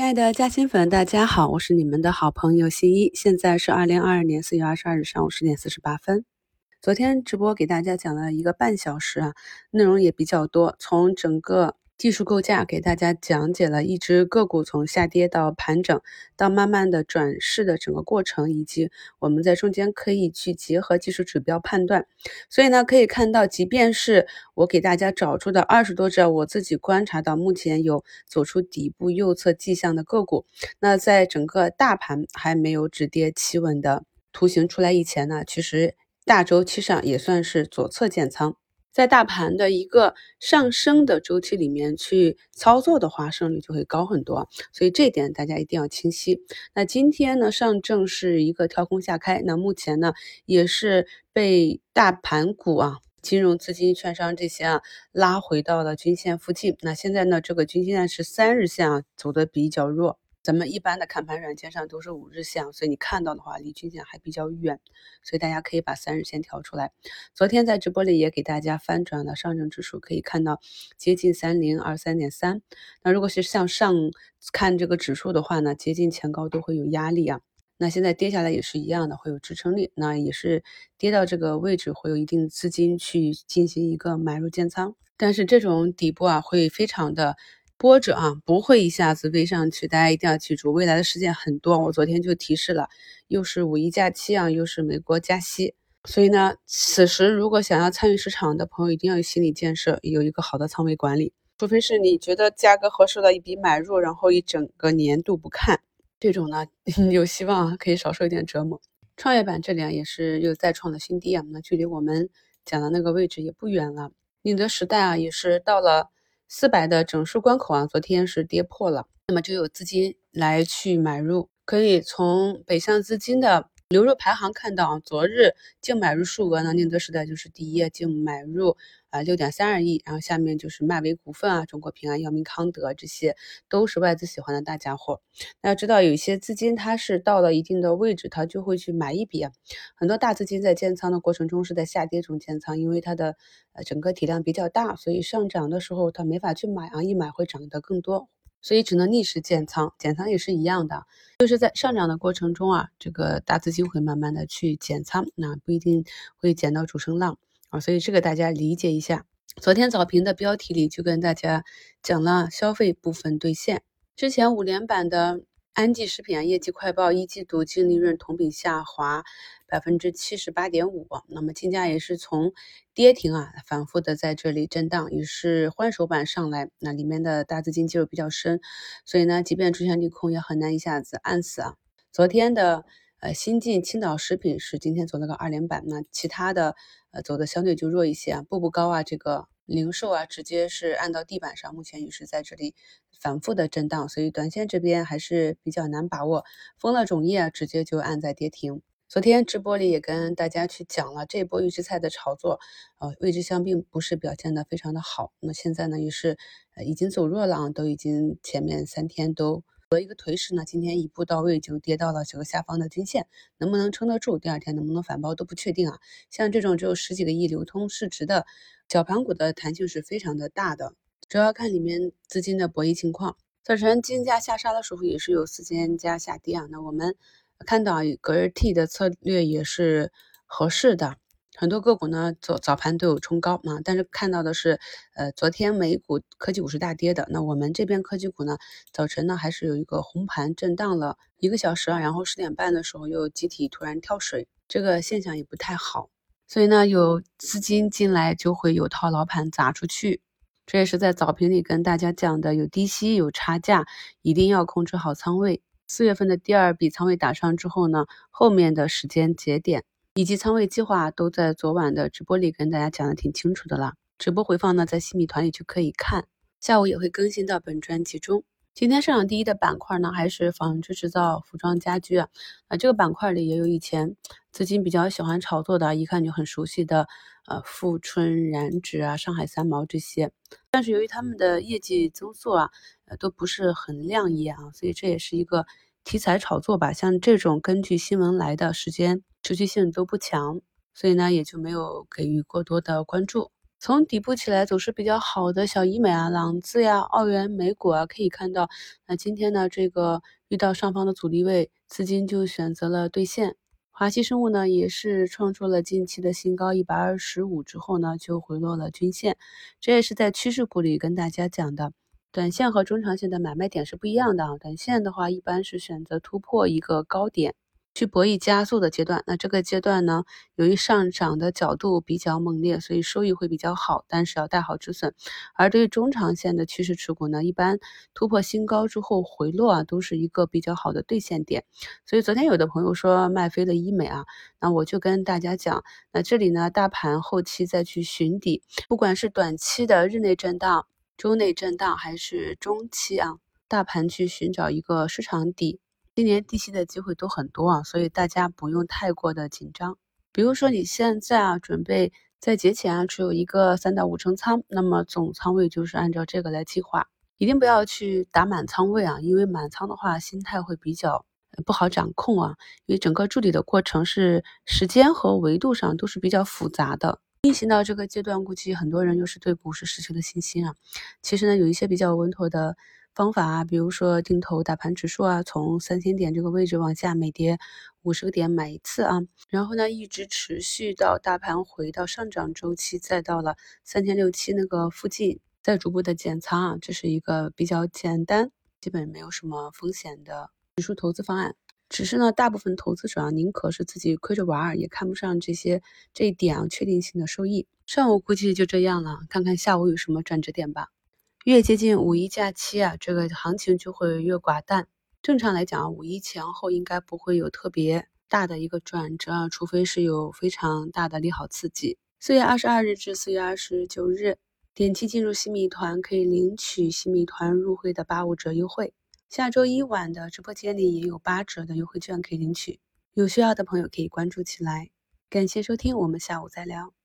亲爱的嘉兴粉，大家好，我是你们的好朋友新一。现在是二零二二年四月二十二日上午十点四十八分。昨天直播给大家讲了一个半小时啊，内容也比较多，从整个。技术构架给大家讲解了一只个股从下跌到盘整，到慢慢的转势的整个过程，以及我们在中间可以去结合技术指标判断。所以呢，可以看到，即便是我给大家找出的二十多只我自己观察到目前有走出底部右侧迹象的个股，那在整个大盘还没有止跌企稳的图形出来以前呢，其实大周期上也算是左侧建仓。在大盘的一个上升的周期里面去操作的话，胜率就会高很多。所以这点大家一定要清晰。那今天呢，上证是一个跳空下开，那目前呢也是被大盘股啊、金融、资金、券商这些啊拉回到了均线附近。那现在呢，这个均线是三日线啊走的比较弱。咱们一般的看盘软件上都是五日线，所以你看到的话离均线还比较远，所以大家可以把三日线调出来。昨天在直播里也给大家翻转了上证指数，可以看到接近三零二三点三。那如果是向上看这个指数的话呢，接近前高都会有压力啊。那现在跌下来也是一样的，会有支撑力。那也是跌到这个位置会有一定资金去进行一个买入建仓，但是这种底部啊会非常的。波折啊，不会一下子飞上去，大家一定要记住，未来的事件很多。我昨天就提示了，又是五一假期啊，又是美国加息，所以呢，此时如果想要参与市场的朋友，一定要有心理建设，有一个好的仓位管理。除非是你觉得价格合适的，一笔买入，然后一整个年度不看，这种呢，有希望可以少受一点折磨。创业板这里啊，也是又再创了新低啊，那距离我们讲的那个位置也不远了。宁德时代啊，也是到了。四百的整数关口啊，昨天是跌破了，那么就有资金来去买入，可以从北向资金的。流入排行看到啊，昨日净买入数额呢，宁德时代就是第一，净买入啊六点三二亿，然后下面就是迈维股份啊、中国平安、药明康德，这些都是外资喜欢的大家伙。那要知道，有一些资金它是到了一定的位置，它就会去买一笔。很多大资金在建仓的过程中是在下跌中建仓，因为它的呃整个体量比较大，所以上涨的时候它没法去买啊，一买会涨得更多。所以只能逆势建仓，减仓也是一样的，就是在上涨的过程中啊，这个大资金会慢慢的去减仓，那不一定会减到主升浪啊，所以这个大家理解一下。昨天早评的标题里就跟大家讲了消费部分兑现，之前五连板的。安吉食品啊，业绩快报，一季度净利润同比下滑百分之七十八点五，那么金价也是从跌停啊，反复的在这里震荡，也是换手板上来，那里面的大资金介入比较深，所以呢，即便出现利空，也很难一下子按死啊。昨天的呃新进青岛食品是今天走了个二连板，那其他的呃走的相对就弱一些啊，步步高啊这个。零售啊，直接是按到地板上，目前也是在这里反复的震荡，所以短线这边还是比较难把握。丰乐种业啊，直接就按在跌停。昨天直播里也跟大家去讲了这波预制菜的炒作，呃，味之香并不是表现的非常的好。那现在呢，也是呃已经走弱了啊，都已经前面三天都和一个颓势呢，今天一步到位就跌到了这个下方的均线，能不能撑得住？第二天能不能反包都不确定啊。像这种只有十几个亿流通市值的。小盘股的弹性是非常的大的，主要看里面资金的博弈情况。早晨金价下杀的时候也是有四千家下跌啊，那我们看到隔日 T 的策略也是合适的，很多个股呢早早盘都有冲高啊，但是看到的是，呃，昨天美股科技股是大跌的，那我们这边科技股呢早晨呢还是有一个红盘震荡了一个小时啊，然后十点半的时候又集体突然跳水，这个现象也不太好。所以呢，有资金进来就会有套牢盘砸出去，这也是在早评里跟大家讲的，有低吸有差价，一定要控制好仓位。四月份的第二笔仓位打上之后呢，后面的时间节点以及仓位计划都在昨晚的直播里跟大家讲的挺清楚的了。直播回放呢，在新米团里就可以看，下午也会更新到本专辑中。今天上涨第一的板块呢，还是纺织制造、服装家居啊。啊，这个板块里也有以前资金比较喜欢炒作的，一看就很熟悉的，呃，富春染指啊、上海三毛这些。但是由于他们的业绩增速啊，呃，都不是很亮眼啊，所以这也是一个题材炒作吧。像这种根据新闻来的时间持续性都不强，所以呢，也就没有给予过多的关注。从底部起来走势比较好的小医美啊、朗姿呀、澳元美股啊，可以看到，那今天呢，这个遇到上方的阻力位，资金就选择了兑现。华西生物呢，也是创出了近期的新高一百二十五之后呢，就回落了均线。这也是在趋势股里跟大家讲的，短线和中长线的买卖点是不一样的啊。短线的话，一般是选择突破一个高点。去博弈加速的阶段，那这个阶段呢，由于上涨的角度比较猛烈，所以收益会比较好，但是要带好止损。而对于中长线的趋势持股呢，一般突破新高之后回落啊，都是一个比较好的兑现点。所以昨天有的朋友说卖飞了医美啊，那我就跟大家讲，那这里呢，大盘后期再去寻底，不管是短期的日内震荡、周内震荡，还是中期啊，大盘去寻找一个市场底。今年低吸的机会都很多啊，所以大家不用太过的紧张。比如说你现在啊，准备在节前啊持有一个三到五成仓，那么总仓位就是按照这个来计划，一定不要去打满仓位啊，因为满仓的话心态会比较不好掌控啊。因为整个筑底的过程是时间和维度上都是比较复杂的。运行到这个阶段，估计很多人又是对股市失去了信心啊。其实呢，有一些比较稳妥的。方法啊，比如说定投大盘指数啊，从三千点这个位置往下每跌五十个点买一次啊，然后呢一直持续到大盘回到上涨周期，再到了三千六七那个附近，再逐步的减仓啊，这是一个比较简单、基本没有什么风险的指数投资方案。只是呢，大部分投资者啊，宁可是自己亏着玩儿，也看不上这些这一点啊确定性的收益。上午估计就这样了，看看下午有什么转折点吧。越接近五一假期啊，这个行情就会越寡淡。正常来讲，五一前后应该不会有特别大的一个转折，除非是有非常大的利好刺激。四月二十二日至四月二十九日，点击进入新米团可以领取新米团入会的八五折优惠。下周一晚的直播间里也有八折的优惠券可以领取，有需要的朋友可以关注起来。感谢收听，我们下午再聊。